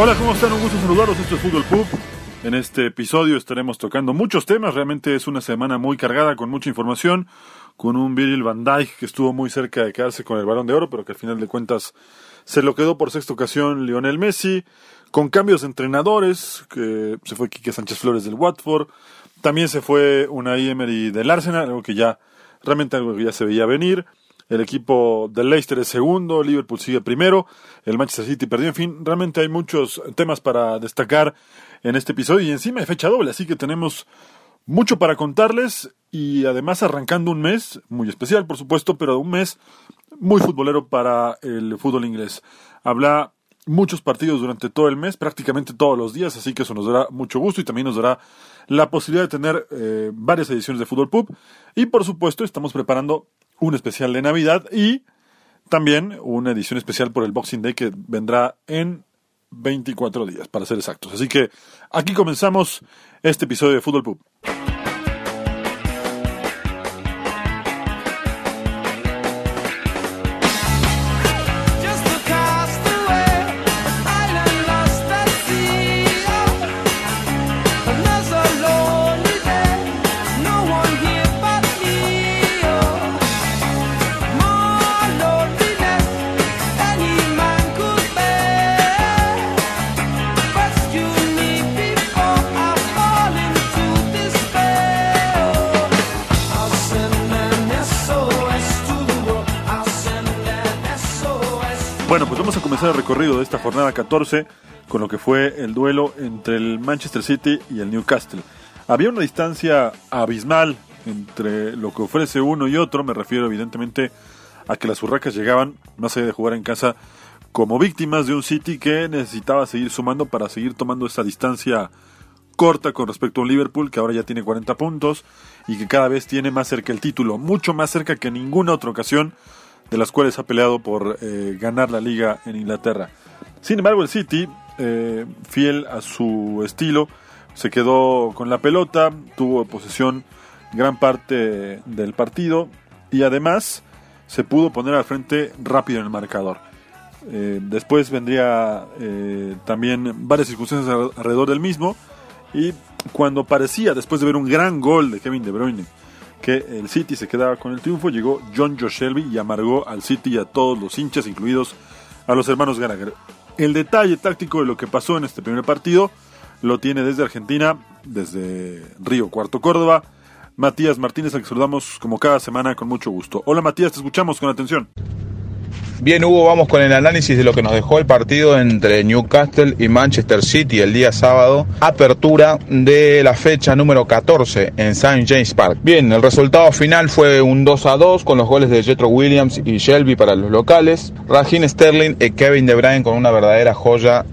Hola, ¿cómo están? Un gusto saludarlos. Esto es Fútbol Pub. En este episodio estaremos tocando muchos temas. Realmente es una semana muy cargada con mucha información. Con un Virgil van Dijk que estuvo muy cerca de quedarse con el balón de oro, pero que al final de cuentas se lo quedó por sexta ocasión Lionel Messi. Con cambios de entrenadores, que se fue Quique Sánchez Flores del Watford. También se fue Unai Emery del Arsenal, algo que ya realmente algo que ya se veía venir. El equipo del Leicester es segundo, Liverpool sigue primero, el Manchester City perdió. En fin, realmente hay muchos temas para destacar en este episodio y encima hay fecha doble, así que tenemos mucho para contarles y además arrancando un mes muy especial, por supuesto, pero un mes muy futbolero para el fútbol inglés. Habla muchos partidos durante todo el mes, prácticamente todos los días, así que eso nos dará mucho gusto y también nos dará la posibilidad de tener eh, varias ediciones de Fútbol Pub. Y por supuesto, estamos preparando un especial de Navidad y también una edición especial por el Boxing Day que vendrá en 24 días, para ser exactos. Así que aquí comenzamos este episodio de Fútbol Pub. Jornada 14 con lo que fue el duelo entre el Manchester City y el Newcastle. Había una distancia abismal entre lo que ofrece uno y otro, me refiero evidentemente a que las urracas llegaban, más allá de jugar en casa, como víctimas de un City que necesitaba seguir sumando para seguir tomando esa distancia corta con respecto a un Liverpool que ahora ya tiene 40 puntos y que cada vez tiene más cerca el título, mucho más cerca que ninguna otra ocasión de las cuales ha peleado por eh, ganar la liga en Inglaterra. Sin embargo, el City, eh, fiel a su estilo, se quedó con la pelota, tuvo posesión gran parte del partido y además se pudo poner al frente rápido en el marcador. Eh, después vendría eh, también varias circunstancias al- alrededor del mismo y cuando parecía, después de ver un gran gol de Kevin De Bruyne, que el City se quedaba con el triunfo, llegó John Joe Shelby y amargó al City y a todos los hinchas, incluidos a los hermanos Gallagher. El detalle táctico de lo que pasó en este primer partido lo tiene desde Argentina, desde Río Cuarto Córdoba, Matías Martínez, al que saludamos como cada semana con mucho gusto. Hola Matías, te escuchamos con atención. Bien, Hugo, vamos con el análisis de lo que nos dejó el partido entre Newcastle y Manchester City el día sábado, apertura de la fecha número 14 en St. James Park. Bien, el resultado final fue un 2 a 2 con los goles de Jetro Williams y Shelby para los locales. Raheem Sterling y Kevin De Bruyne con una verdadera joya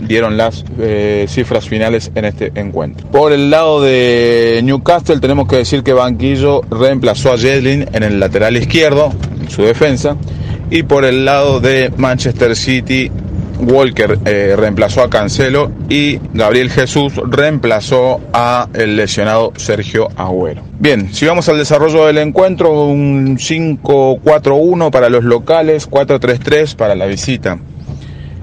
dieron las eh, cifras finales en este encuentro. Por el lado de Newcastle tenemos que decir que Banquillo reemplazó a Jedlin en el lateral izquierdo, en su defensa, y por el lado de Manchester City Walker eh, reemplazó a Cancelo y Gabriel Jesús reemplazó a el lesionado Sergio Agüero. Bien, si vamos al desarrollo del encuentro, un 5-4-1 para los locales, 4-3-3 para la visita.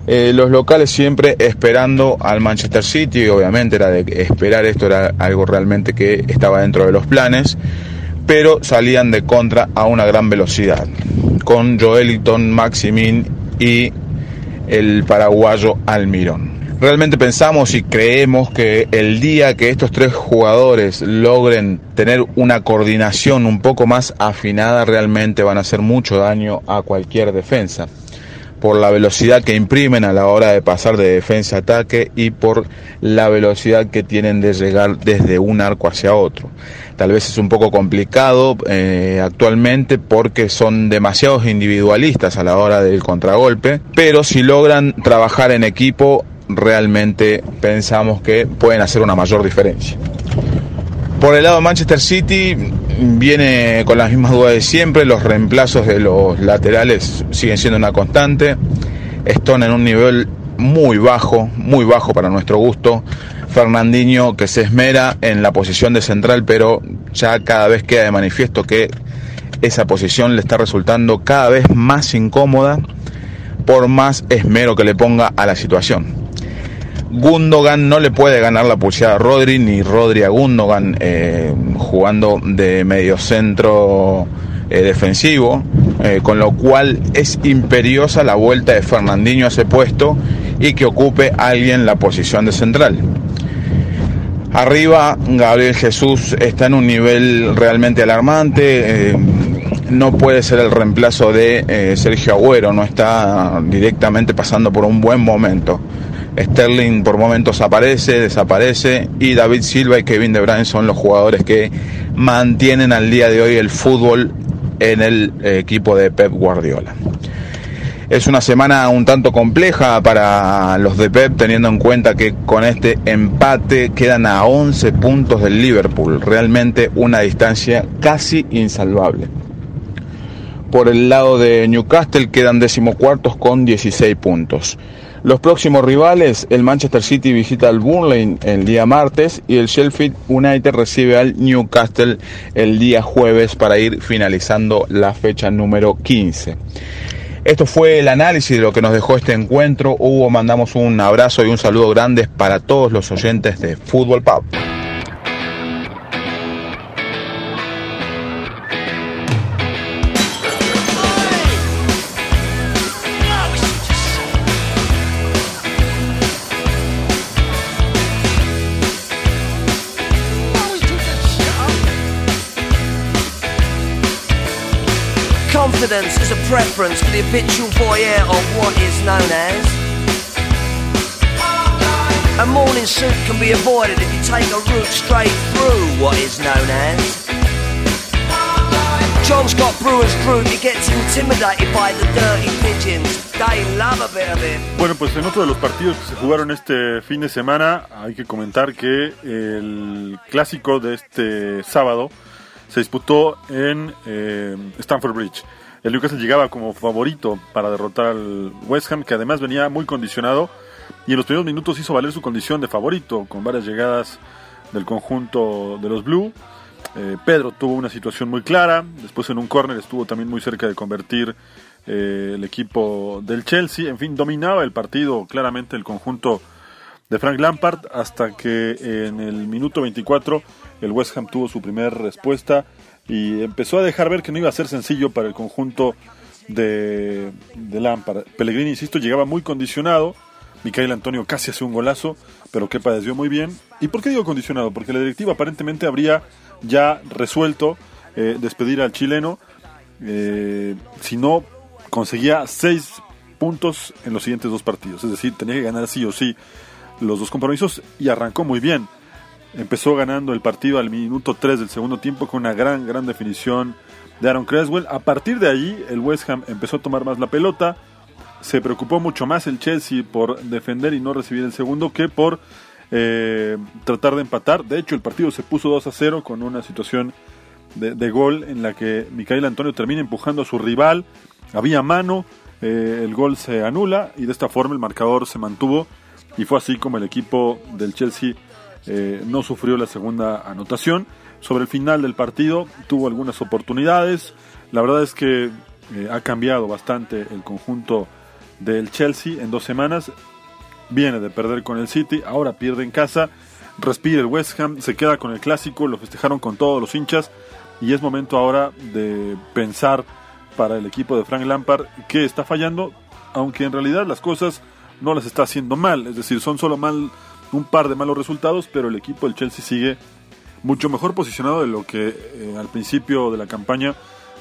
Eh, los locales siempre esperando al Manchester City, obviamente era de esperar, esto era algo realmente que estaba dentro de los planes, pero salían de contra a una gran velocidad, con Joeliton, Maximin y el paraguayo Almirón. Realmente pensamos y creemos que el día que estos tres jugadores logren tener una coordinación un poco más afinada, realmente van a hacer mucho daño a cualquier defensa por la velocidad que imprimen a la hora de pasar de defensa a ataque y por la velocidad que tienen de llegar desde un arco hacia otro. Tal vez es un poco complicado eh, actualmente porque son demasiados individualistas a la hora del contragolpe, pero si logran trabajar en equipo, realmente pensamos que pueden hacer una mayor diferencia. Por el lado de Manchester City viene con las mismas dudas de siempre, los reemplazos de los laterales siguen siendo una constante, están en un nivel muy bajo, muy bajo para nuestro gusto. Fernandinho que se esmera en la posición de central, pero ya cada vez queda de manifiesto que esa posición le está resultando cada vez más incómoda por más esmero que le ponga a la situación. Gundogan no le puede ganar la pulsada a Rodri, ni Rodri a Gundogan eh, jugando de mediocentro eh, defensivo, eh, con lo cual es imperiosa la vuelta de Fernandinho a ese puesto y que ocupe alguien la posición de central. Arriba, Gabriel Jesús está en un nivel realmente alarmante. no puede ser el reemplazo de Sergio Agüero, no está directamente pasando por un buen momento. Sterling por momentos aparece, desaparece y David Silva y Kevin De Bruyne son los jugadores que mantienen al día de hoy el fútbol en el equipo de Pep Guardiola. Es una semana un tanto compleja para los de Pep teniendo en cuenta que con este empate quedan a 11 puntos del Liverpool, realmente una distancia casi insalvable. Por el lado de Newcastle quedan decimocuartos con 16 puntos. Los próximos rivales, el Manchester City visita al Burnley el día martes y el Sheffield United recibe al Newcastle el día jueves para ir finalizando la fecha número 15. Esto fue el análisis de lo que nos dejó este encuentro. Hugo, mandamos un abrazo y un saludo grandes para todos los oyentes de Fútbol Pub. Confidence is a preference for the habitual voyeur of what is known as. A morning suit can be avoided if you take a route straight through what is known as. John Scott Brewer's group, he gets intimidated by the dirty pigeons. They love a bit of it. Bueno, pues en otro de los partidos que se jugaron este fin de semana, hay que comentar que el clásico de este sábado se disputó en eh, Stamford Bridge. El Newcastle llegaba como favorito para derrotar al West Ham, que además venía muy condicionado y en los primeros minutos hizo valer su condición de favorito con varias llegadas del conjunto de los Blue. Eh, Pedro tuvo una situación muy clara, después en un córner estuvo también muy cerca de convertir eh, el equipo del Chelsea. En fin, dominaba el partido claramente el conjunto de Frank Lampard hasta que en el minuto 24 el West Ham tuvo su primera respuesta y empezó a dejar ver que no iba a ser sencillo para el conjunto de, de Lampard. Pellegrini, insisto, llegaba muy condicionado. Micael Antonio casi hace un golazo, pero que padeció muy bien. ¿Y por qué digo condicionado? Porque la directiva aparentemente habría ya resuelto eh, despedir al chileno eh, si no conseguía seis puntos en los siguientes dos partidos. Es decir, tenía que ganar sí o sí los dos compromisos y arrancó muy bien. Empezó ganando el partido al minuto 3 del segundo tiempo con una gran, gran definición de Aaron Creswell. A partir de allí, el West Ham empezó a tomar más la pelota. Se preocupó mucho más el Chelsea por defender y no recibir el segundo que por eh, tratar de empatar. De hecho, el partido se puso 2 a 0 con una situación de, gol en la que Micael Antonio termina empujando a su rival. Había mano, eh, el gol se anula y de esta forma el marcador se mantuvo y fue así como el equipo del Chelsea eh, no sufrió la segunda anotación. Sobre el final del partido tuvo algunas oportunidades. La verdad es que eh, ha cambiado bastante el conjunto del Chelsea en dos semanas. Viene de perder con el City, ahora pierde en casa. Respira el West Ham, se queda con el clásico, lo festejaron con todos los hinchas y es momento ahora de pensar para el equipo de Frank Lampard que está fallando aunque en realidad las cosas no las está haciendo mal, es decir, son solo mal un par de malos resultados, pero el equipo del Chelsea sigue mucho mejor posicionado de lo que eh, al principio de la campaña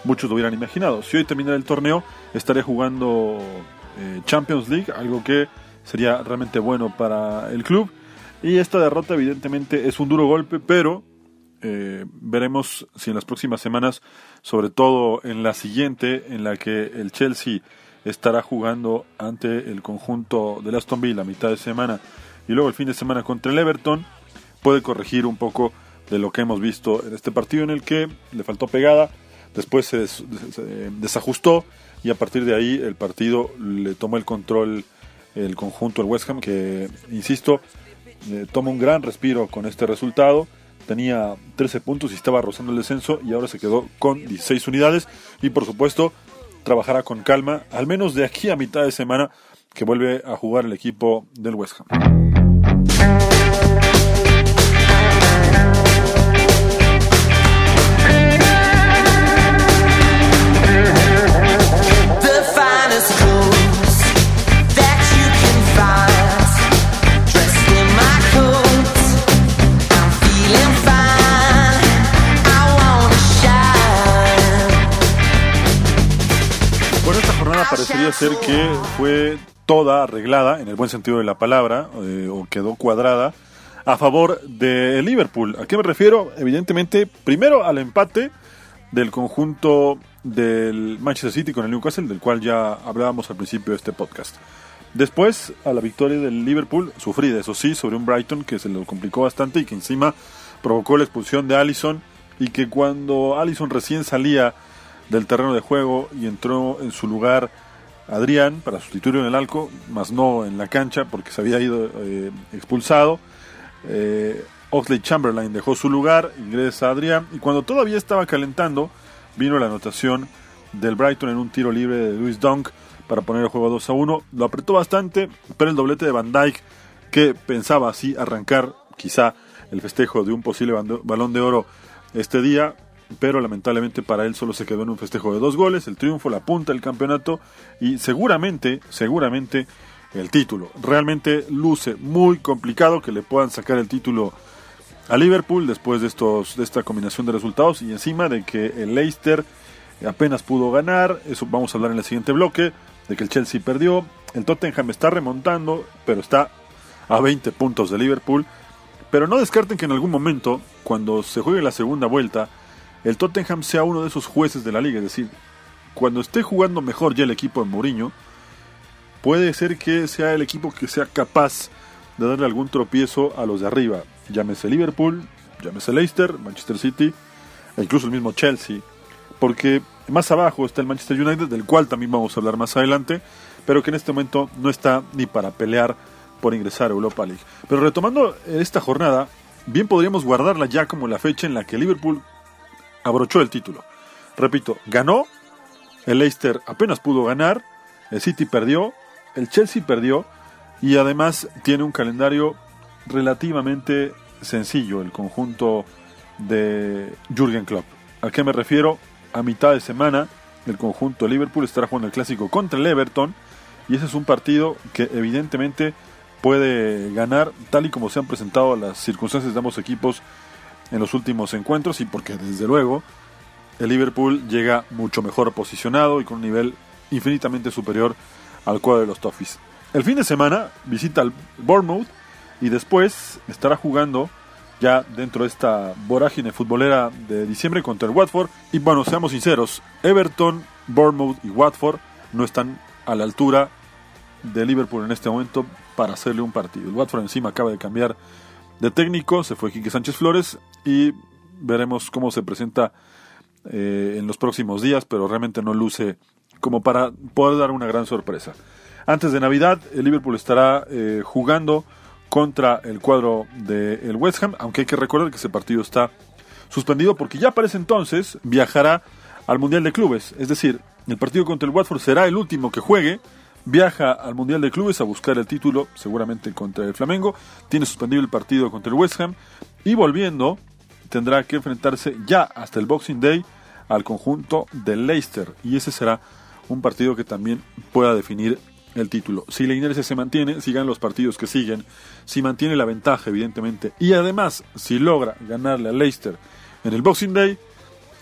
muchos lo hubieran imaginado. Si hoy terminara el torneo, estaría jugando eh, Champions League, algo que sería realmente bueno para el club. Y esta derrota evidentemente es un duro golpe, pero eh, veremos si en las próximas semanas, sobre todo en la siguiente, en la que el Chelsea estará jugando ante el conjunto del Aston Villa a mitad de semana y luego el fin de semana contra el Everton, puede corregir un poco de lo que hemos visto en este partido en el que le faltó pegada, después se, des- se desajustó y a partir de ahí el partido le tomó el control el conjunto del West Ham que, insisto, eh, toma un gran respiro con este resultado. Tenía 13 puntos y estaba rozando el descenso y ahora se quedó con 16 unidades y por supuesto trabajará con calma, al menos de aquí a mitad de semana que vuelve a jugar el equipo del West Ham. Parecería ser que fue toda arreglada, en el buen sentido de la palabra, eh, o quedó cuadrada, a favor de Liverpool. ¿A qué me refiero? Evidentemente, primero al empate del conjunto del Manchester City con el Newcastle, del cual ya hablábamos al principio de este podcast. Después a la victoria del Liverpool, sufrida, eso sí, sobre un Brighton que se lo complicó bastante y que encima provocó la expulsión de Allison y que cuando Allison recién salía del terreno de juego y entró en su lugar Adrián para sustituirlo en el arco, más no en la cancha porque se había ido eh, expulsado. Eh, Oxley Chamberlain dejó su lugar, ingresa Adrián y cuando todavía estaba calentando vino la anotación del Brighton en un tiro libre de Luis Dunk para poner el juego 2 a 1. Lo apretó bastante, pero el doblete de Van Dijk que pensaba así arrancar quizá el festejo de un posible balón de oro este día, pero lamentablemente para él solo se quedó en un festejo de dos goles, el triunfo, la punta del campeonato y seguramente, seguramente el título. Realmente luce muy complicado que le puedan sacar el título a Liverpool después de estos de esta combinación de resultados y encima de que el Leicester apenas pudo ganar, eso vamos a hablar en el siguiente bloque, de que el Chelsea perdió, el Tottenham está remontando, pero está a 20 puntos de Liverpool, pero no descarten que en algún momento, cuando se juegue la segunda vuelta, el Tottenham sea uno de esos jueces de la liga, es decir, cuando esté jugando mejor ya el equipo de Mourinho, puede ser que sea el equipo que sea capaz de darle algún tropiezo a los de arriba. Llámese Liverpool, llámese Leicester, Manchester City e incluso el mismo Chelsea. Porque más abajo está el Manchester United, del cual también vamos a hablar más adelante, pero que en este momento no está ni para pelear por ingresar a Europa League. Pero retomando esta jornada, bien podríamos guardarla ya como la fecha en la que Liverpool abrochó el título. Repito, ganó, el Leicester apenas pudo ganar, el City perdió, el Chelsea perdió y además tiene un calendario relativamente sencillo el conjunto de Jürgen Klopp. ¿A qué me refiero? A mitad de semana el conjunto de Liverpool estará jugando el clásico contra el Everton y ese es un partido que evidentemente puede ganar tal y como se han presentado las circunstancias de ambos equipos en los últimos encuentros y porque desde luego el Liverpool llega mucho mejor posicionado y con un nivel infinitamente superior al cuadro de los Toffees. El fin de semana visita al Bournemouth y después estará jugando ya dentro de esta vorágine futbolera de diciembre contra el Watford. Y bueno, seamos sinceros, Everton, Bournemouth y Watford no están a la altura de Liverpool en este momento para hacerle un partido. El Watford encima acaba de cambiar de técnico, se fue Quique Sánchez Flores y veremos cómo se presenta eh, en los próximos días, pero realmente no luce como para poder dar una gran sorpresa. Antes de Navidad, el Liverpool estará eh, jugando contra el cuadro del West Ham, aunque hay que recordar que ese partido está suspendido porque ya para ese entonces viajará al Mundial de Clubes. Es decir, el partido contra el Watford será el último que juegue. Viaja al Mundial de Clubes a buscar el título, seguramente contra el Flamengo. Tiene suspendido el partido contra el West Ham. Y volviendo, tendrá que enfrentarse ya hasta el Boxing Day al conjunto del Leicester. Y ese será un partido que también pueda definir el título. Si la inercia se mantiene, si ganan los partidos que siguen, si mantiene la ventaja, evidentemente, y además, si logra ganarle a Leicester en el Boxing Day,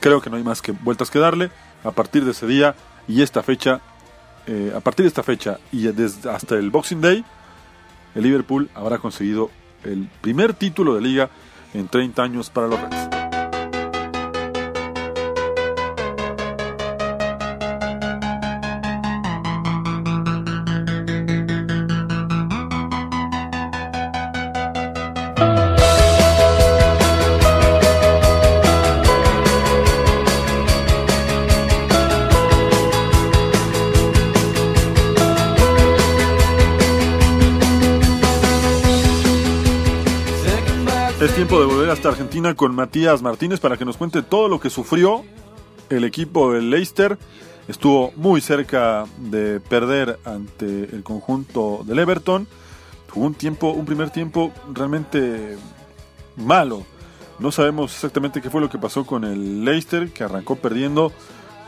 creo que no hay más que vueltas que darle. A partir de ese día y esta fecha, eh, a partir de esta fecha y desde hasta el Boxing Day, el Liverpool habrá conseguido el primer título de liga en 30 años para los Reds. Argentina con Matías Martínez para que nos cuente todo lo que sufrió el equipo del Leicester. Estuvo muy cerca de perder ante el conjunto del Everton. Jugó un tiempo, un primer tiempo realmente malo. No sabemos exactamente qué fue lo que pasó con el Leicester, que arrancó perdiendo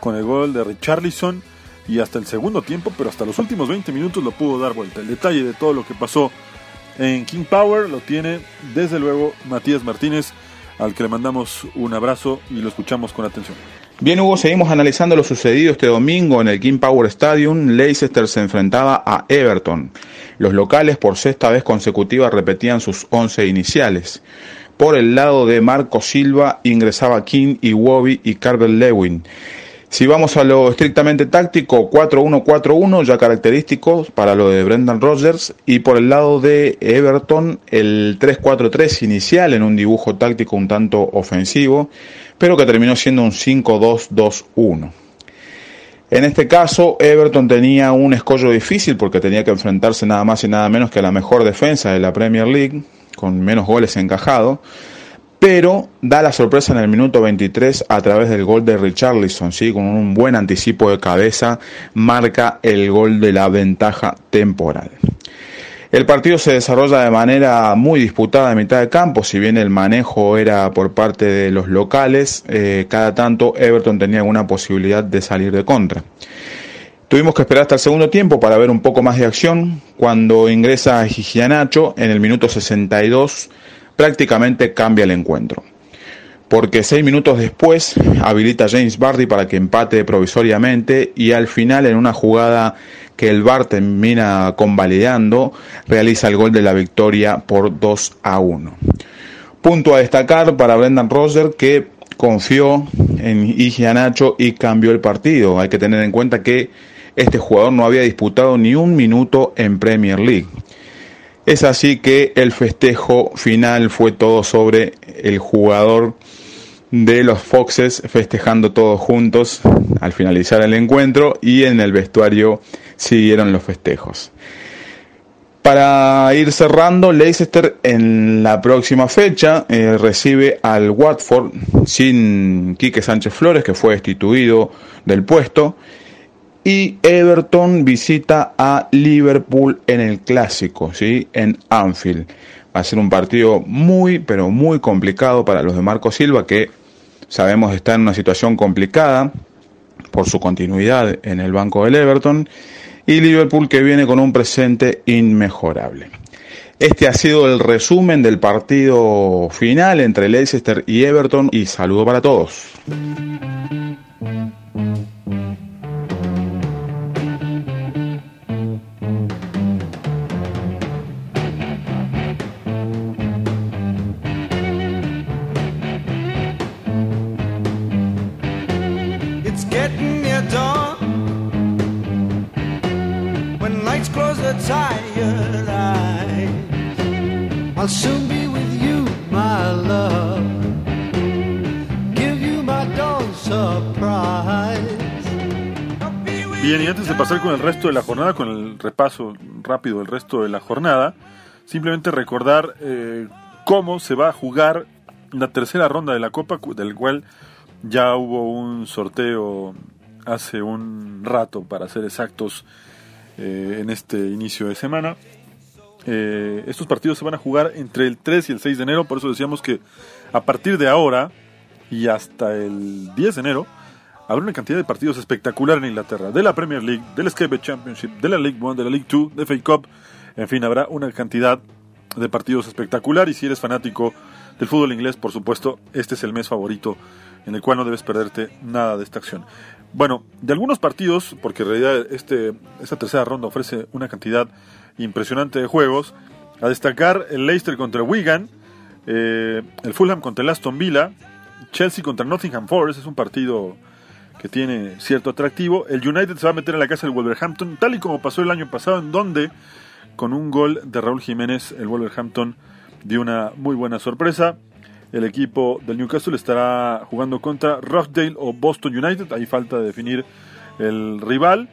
con el gol de Richarlison y hasta el segundo tiempo, pero hasta los últimos 20 minutos lo pudo dar vuelta. El detalle de todo lo que pasó en King Power lo tiene desde luego Matías Martínez, al que le mandamos un abrazo y lo escuchamos con atención. Bien, Hugo, seguimos analizando lo sucedido este domingo en el King Power Stadium. Leicester se enfrentaba a Everton. Los locales por sexta vez consecutiva repetían sus 11 iniciales. Por el lado de Marco Silva ingresaba King, Iwobi y Carver Lewin. Si vamos a lo estrictamente táctico, 4-1-4-1, ya característico para lo de Brendan Rodgers. Y por el lado de Everton, el 3-4-3 inicial en un dibujo táctico un tanto ofensivo, pero que terminó siendo un 5-2-2-1. En este caso, Everton tenía un escollo difícil porque tenía que enfrentarse nada más y nada menos que a la mejor defensa de la Premier League, con menos goles encajados pero da la sorpresa en el minuto 23 a través del gol de Richarlison, ¿sí? con un buen anticipo de cabeza, marca el gol de la ventaja temporal. El partido se desarrolla de manera muy disputada en mitad de campo, si bien el manejo era por parte de los locales, eh, cada tanto Everton tenía alguna posibilidad de salir de contra. Tuvimos que esperar hasta el segundo tiempo para ver un poco más de acción, cuando ingresa Gigianacho en el minuto 62 prácticamente cambia el encuentro. Porque seis minutos después habilita a James Bardi para que empate provisoriamente y al final en una jugada que el VAR termina convalidando, realiza el gol de la victoria por 2 a 1. Punto a destacar para Brendan Roger que confió en Igianacho y cambió el partido. Hay que tener en cuenta que este jugador no había disputado ni un minuto en Premier League. Es así que el festejo final fue todo sobre el jugador de los Foxes festejando todos juntos al finalizar el encuentro y en el vestuario siguieron los festejos. Para ir cerrando, Leicester en la próxima fecha eh, recibe al Watford sin Quique Sánchez Flores, que fue destituido del puesto, y Everton visita a Liverpool en el clásico, ¿sí? en Anfield. Va a ser un partido muy, pero muy complicado para los de Marco Silva, que sabemos está en una situación complicada por su continuidad en el banco del Everton, y Liverpool que viene con un presente inmejorable. Este ha sido el resumen del partido final entre Leicester y Everton y saludo para todos. Bien, y antes de pasar con el resto de la jornada, con el repaso rápido del resto de la jornada, simplemente recordar eh, cómo se va a jugar la tercera ronda de la Copa, del cual ya hubo un sorteo hace un rato, para ser exactos, eh, en este inicio de semana. Eh, estos partidos se van a jugar entre el 3 y el 6 de enero, por eso decíamos que a partir de ahora y hasta el 10 de enero habrá una cantidad de partidos espectacular en Inglaterra, de la Premier League, del Bet Championship, de la League One, de la League Two, de FA Cup, en fin, habrá una cantidad de partidos espectacular y si eres fanático del fútbol inglés, por supuesto, este es el mes favorito en el cual no debes perderte nada de esta acción. Bueno, de algunos partidos, porque en realidad este, esta tercera ronda ofrece una cantidad impresionante de juegos, a destacar el Leicester contra Wigan, eh, el Fulham contra el Aston Villa, Chelsea contra Nottingham Forest, es un partido que tiene cierto atractivo. El United se va a meter en la casa del Wolverhampton, tal y como pasó el año pasado, en donde con un gol de Raúl Jiménez el Wolverhampton dio una muy buena sorpresa. El equipo del Newcastle estará jugando contra Rochdale o Boston United, ahí falta definir el rival.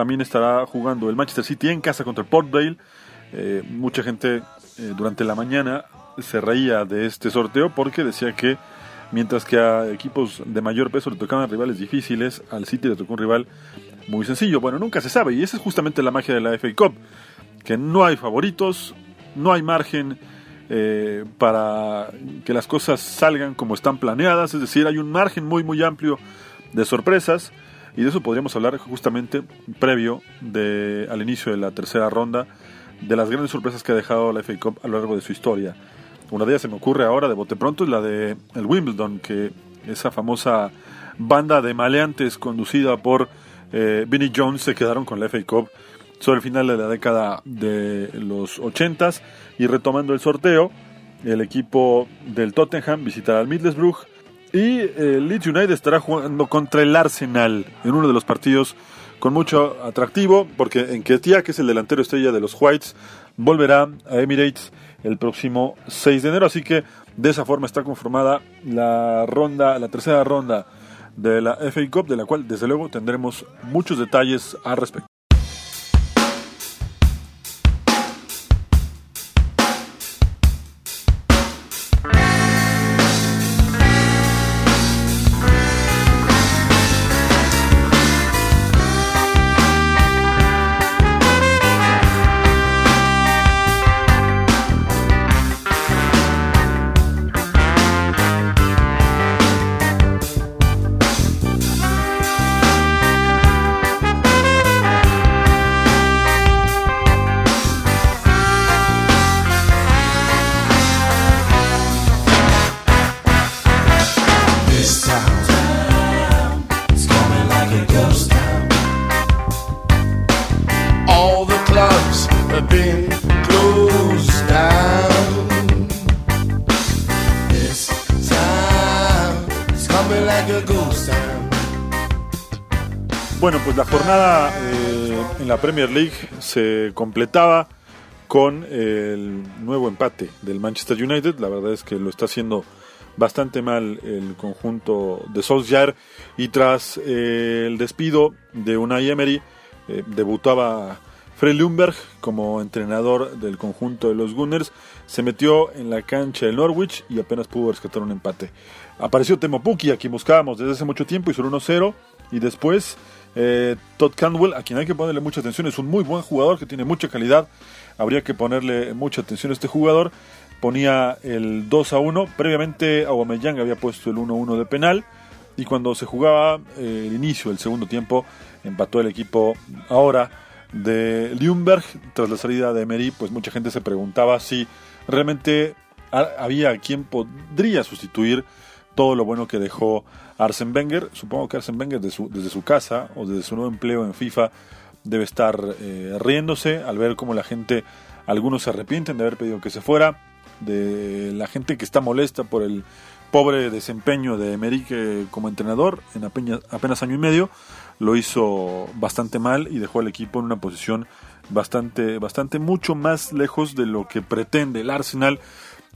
También estará jugando el Manchester City en casa contra Portvale. Eh, mucha gente eh, durante la mañana se reía de este sorteo porque decía que mientras que a equipos de mayor peso le tocaban rivales difíciles, al City le tocó un rival muy sencillo. Bueno, nunca se sabe y esa es justamente la magia de la FA Cup, que no hay favoritos, no hay margen eh, para que las cosas salgan como están planeadas, es decir, hay un margen muy muy amplio de sorpresas y de eso podríamos hablar justamente previo de, al inicio de la tercera ronda de las grandes sorpresas que ha dejado la FA Cup a lo largo de su historia. Una de ellas se me ocurre ahora de bote pronto es la de el Wimbledon, que esa famosa banda de maleantes conducida por eh, Vinnie Jones se quedaron con la FA Cup sobre el final de la década de los 80 y retomando el sorteo, el equipo del Tottenham visitará al Middlesbrough y el Leeds United estará jugando contra el Arsenal en uno de los partidos con mucho atractivo, porque en Ketia, que es el delantero estrella de los Whites, volverá a Emirates el próximo 6 de enero. Así que de esa forma está conformada la ronda, la tercera ronda de la FA Cup, de la cual desde luego tendremos muchos detalles al respecto. Bueno, pues la jornada eh, en la Premier League se completaba con el nuevo empate del Manchester United. La verdad es que lo está haciendo bastante mal el conjunto de Solskjaer y tras eh, el despido de Unai Emery eh, debutaba Fred Lumberg como entrenador del conjunto de los Gunners, se metió en la cancha del Norwich y apenas pudo rescatar un empate. Apareció Temo Pukki, a quien buscábamos desde hace mucho tiempo, hizo el 1-0 y después eh, Todd Cantwell, a quien hay que ponerle mucha atención, es un muy buen jugador que tiene mucha calidad, habría que ponerle mucha atención a este jugador, ponía el 2 a 1. Previamente Aubameyang había puesto el 1 1 de penal. Y cuando se jugaba eh, el inicio del segundo tiempo, empató el equipo ahora de Ljungberg. Tras la salida de Emery, pues mucha gente se preguntaba si realmente ha- había quien podría sustituir todo lo bueno que dejó Arsen Wenger. Supongo que Arsen Wenger desde su, desde su casa o desde su nuevo empleo en FIFA debe estar eh, riéndose al ver cómo la gente, algunos se arrepienten de haber pedido que se fuera, de la gente que está molesta por el pobre desempeño de Emery como entrenador en apenas, apenas año y medio lo hizo bastante mal y dejó al equipo en una posición bastante bastante mucho más lejos de lo que pretende el Arsenal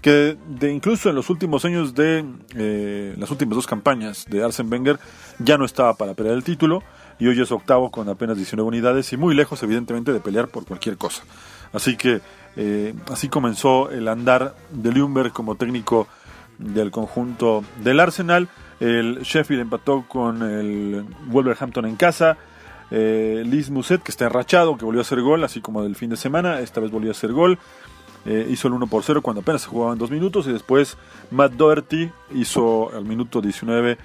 que de incluso en los últimos años de eh, las últimas dos campañas de Arsene Wenger ya no estaba para pelear el título y hoy es octavo con apenas 19 unidades y muy lejos evidentemente de pelear por cualquier cosa. Así que eh, así comenzó el andar de Ljungberg como técnico del conjunto del Arsenal. El Sheffield empató con el Wolverhampton en casa. Eh, Liz Muset, que está enrachado, que volvió a hacer gol, así como del fin de semana, esta vez volvió a hacer gol. Eh, hizo el 1 por 0 cuando apenas se jugaban dos minutos y después Matt Doherty hizo al minuto 19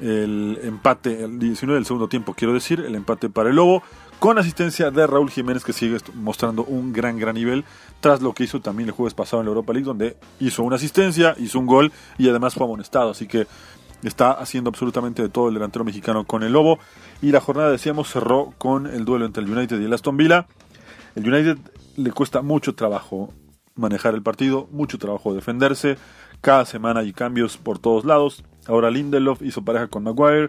el empate, el 19 del segundo tiempo, quiero decir, el empate para el Lobo, con asistencia de Raúl Jiménez, que sigue mostrando un gran, gran nivel, tras lo que hizo también el jueves pasado en la Europa League, donde hizo una asistencia, hizo un gol y además fue amonestado. Así que está haciendo absolutamente de todo el delantero mexicano con el Lobo. Y la jornada, decíamos, cerró con el duelo entre el United y el Aston Villa. El United le cuesta mucho trabajo manejar el partido, mucho trabajo defenderse. Cada semana hay cambios por todos lados. Ahora Lindelof hizo pareja con Maguire.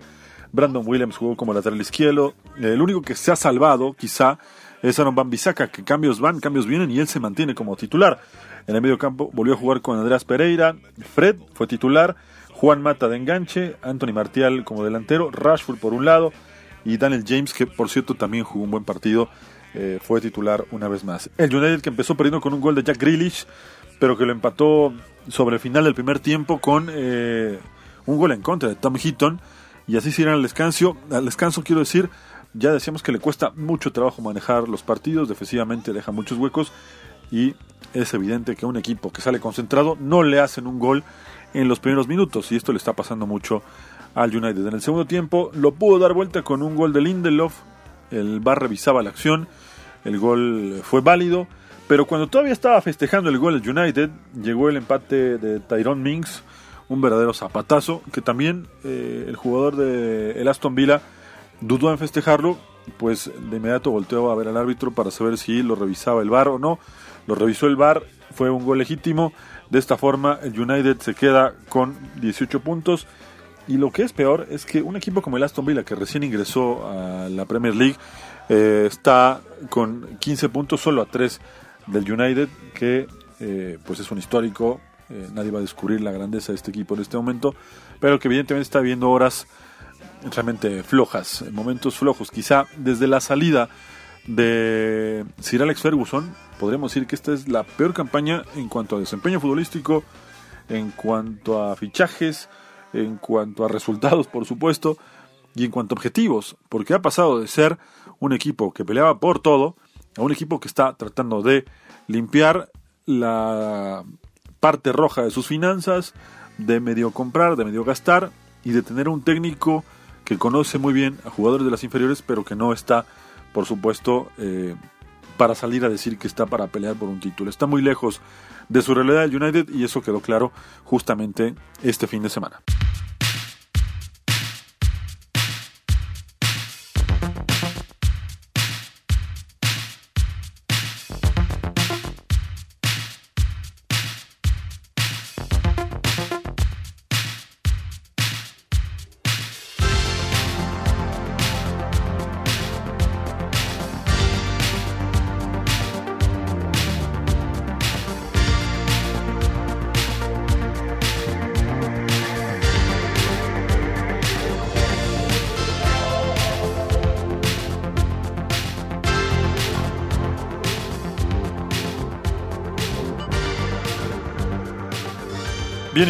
Brandon Williams jugó como lateral izquierdo. El único que se ha salvado, quizá, es Aaron Van que cambios van, cambios vienen y él se mantiene como titular. En el medio campo volvió a jugar con Andreas Pereira. Fred fue titular. Juan Mata de enganche. Anthony Martial como delantero. Rashford por un lado. Y Daniel James, que por cierto también jugó un buen partido, eh, fue titular una vez más. El United que empezó perdiendo con un gol de Jack Grealish, pero que lo empató sobre el final del primer tiempo con eh, un gol en contra de Tom Heaton. Y así se irán al descanso. Al descanso quiero decir, ya decíamos que le cuesta mucho trabajo manejar los partidos, defensivamente deja muchos huecos y es evidente que un equipo que sale concentrado no le hacen un gol en los primeros minutos y esto le está pasando mucho al United. En el segundo tiempo lo pudo dar vuelta con un gol de Lindelof, el VAR revisaba la acción, el gol fue válido, pero cuando todavía estaba festejando el gol el United, llegó el empate de Tyrone Mings, un verdadero zapatazo, que también eh, el jugador de el Aston Villa dudó en festejarlo, pues de inmediato volteó a ver al árbitro para saber si lo revisaba el VAR o no. Lo revisó el VAR, fue un gol legítimo. De esta forma el United se queda con 18 puntos. Y lo que es peor es que un equipo como el Aston Villa, que recién ingresó a la Premier League, eh, está con 15 puntos, solo a 3 del United, que eh, pues es un histórico. eh, nadie va a descubrir la grandeza de este equipo en este momento, pero que evidentemente está viendo horas realmente flojas, momentos flojos. Quizá desde la salida de Sir Alex Ferguson, podríamos decir que esta es la peor campaña en cuanto a desempeño futbolístico, en cuanto a fichajes, en cuanto a resultados, por supuesto, y en cuanto a objetivos, porque ha pasado de ser un equipo que peleaba por todo a un equipo que está tratando de limpiar la parte roja de sus finanzas, de medio comprar, de medio gastar y de tener un técnico que conoce muy bien a jugadores de las inferiores, pero que no está, por supuesto, eh, para salir a decir que está para pelear por un título. Está muy lejos de su realidad el United y eso quedó claro justamente este fin de semana.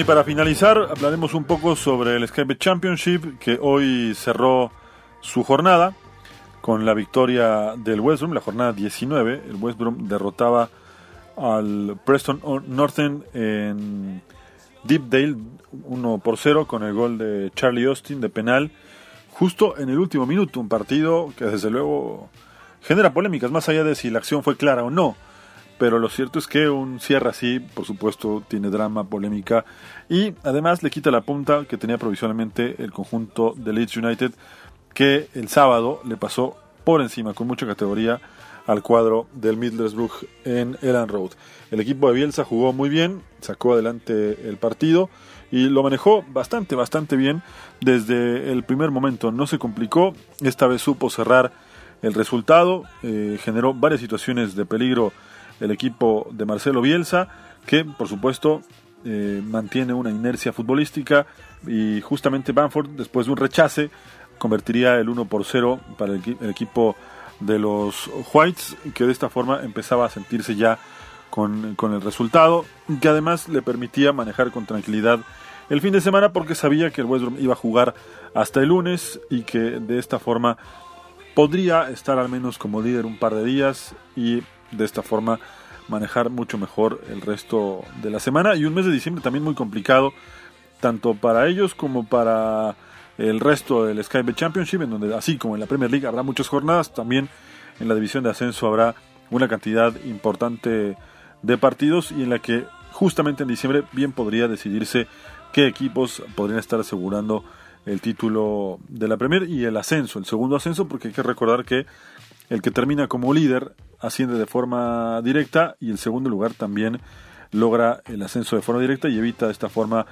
Para finalizar, hablaremos un poco sobre el Skype Championship, que hoy cerró su jornada con la victoria del West Brom, la jornada 19. El West Brom derrotaba al Preston Northern en Deepdale 1 por 0 con el gol de Charlie Austin de penal, justo en el último minuto. Un partido que desde luego genera polémicas, más allá de si la acción fue clara o no pero lo cierto es que un cierre así, por supuesto, tiene drama, polémica y además le quita la punta que tenía provisionalmente el conjunto de Leeds United, que el sábado le pasó por encima con mucha categoría al cuadro del Middlesbrough en Elland Road. El equipo de Bielsa jugó muy bien, sacó adelante el partido y lo manejó bastante, bastante bien desde el primer momento. No se complicó, esta vez supo cerrar el resultado, eh, generó varias situaciones de peligro el equipo de Marcelo Bielsa, que por supuesto eh, mantiene una inercia futbolística y justamente Banford, después de un rechace, convertiría el 1 por 0 para el, el equipo de los Whites, que de esta forma empezaba a sentirse ya con, con el resultado, que además le permitía manejar con tranquilidad el fin de semana porque sabía que el West Brom iba a jugar hasta el lunes y que de esta forma podría estar al menos como líder un par de días y de esta forma manejar mucho mejor el resto de la semana. Y un mes de diciembre también muy complicado tanto para ellos como para el resto del Sky Bet Championship, en donde así como en la Premier League habrá muchas jornadas, también en la división de ascenso habrá una cantidad importante de partidos y en la que justamente en diciembre bien podría decidirse qué equipos podrían estar asegurando el título de la Premier y el ascenso, el segundo ascenso, porque hay que recordar que el que termina como líder asciende de forma directa y el segundo lugar también logra el ascenso de forma directa y evita de esta forma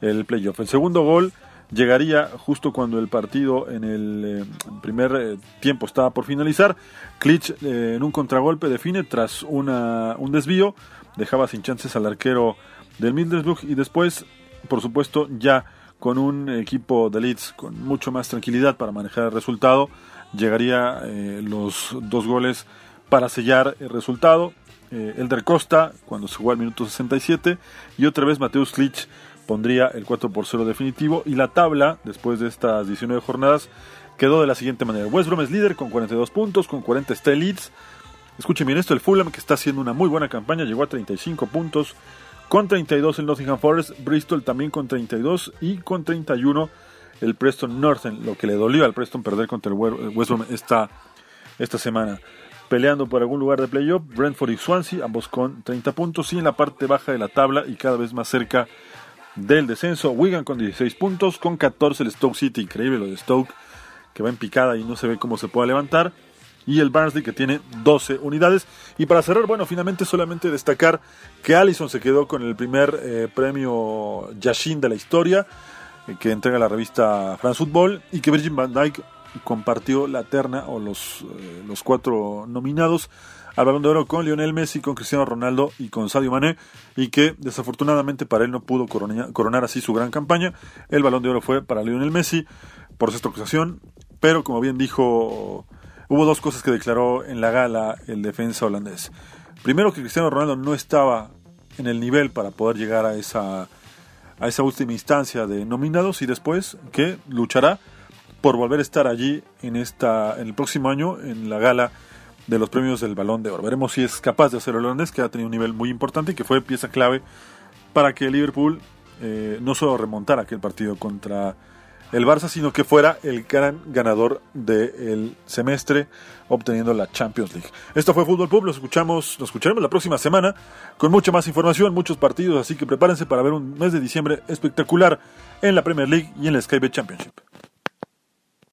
el playoff. El segundo gol llegaría justo cuando el partido en el eh, primer eh, tiempo estaba por finalizar. Klitsch eh, en un contragolpe define tras una, un desvío, dejaba sin chances al arquero del Middlesbrough y después, por supuesto, ya con un equipo de Leeds con mucho más tranquilidad para manejar el resultado, llegaría los dos goles para sellar el resultado. Elder Costa, cuando se jugó al minuto 67, y otra vez Mateus Klitsch pondría el 4 por 0 definitivo y la tabla, después de estas 19 jornadas, quedó de la siguiente manera. West Brom es líder con 42 puntos, con 40 está Leeds. Escuchen bien esto, el Fulham que está haciendo una muy buena campaña, llegó a 35 puntos, con 32 el Nottingham Forest, Bristol también con 32 y con 31 el Preston Northern, lo que le dolió al Preston perder contra el West Brom esta, esta semana. Peleando por algún lugar de playoff, Brentford y Swansea, ambos con 30 puntos y en la parte baja de la tabla y cada vez más cerca del descenso. Wigan con 16 puntos, con 14 el Stoke City, increíble lo de Stoke, que va en picada y no se ve cómo se puede levantar. Y el Barnsley que tiene 12 unidades. Y para cerrar, bueno, finalmente solamente destacar que Allison se quedó con el primer eh, premio Yashin de la historia eh, que entrega la revista France Football y que Virgin van Dijk compartió la terna o los, eh, los cuatro nominados al Balón de Oro con Lionel Messi, con Cristiano Ronaldo y con Sadio Mané, y que desafortunadamente para él no pudo coronar, así su gran campaña. El Balón de Oro fue para Lionel Messi por esta ocasión, pero como bien dijo, hubo dos cosas que declaró en la gala el defensa holandés. Primero que Cristiano Ronaldo no estaba en el nivel para poder llegar a esa a esa última instancia de nominados y después que luchará por volver a estar allí en esta en el próximo año en la gala de los premios del Balón de Oro. Veremos si es capaz de hacer holandés, que ha tenido un nivel muy importante y que fue pieza clave para que Liverpool eh, no solo remontara aquel partido contra el Barça, sino que fuera el gran ganador del semestre, obteniendo la Champions League. Esto fue Fútbol Pub, lo escuchamos, lo escucharemos la próxima semana con mucha más información, muchos partidos, así que prepárense para ver un mes de diciembre espectacular en la Premier League y en la Skybet Championship.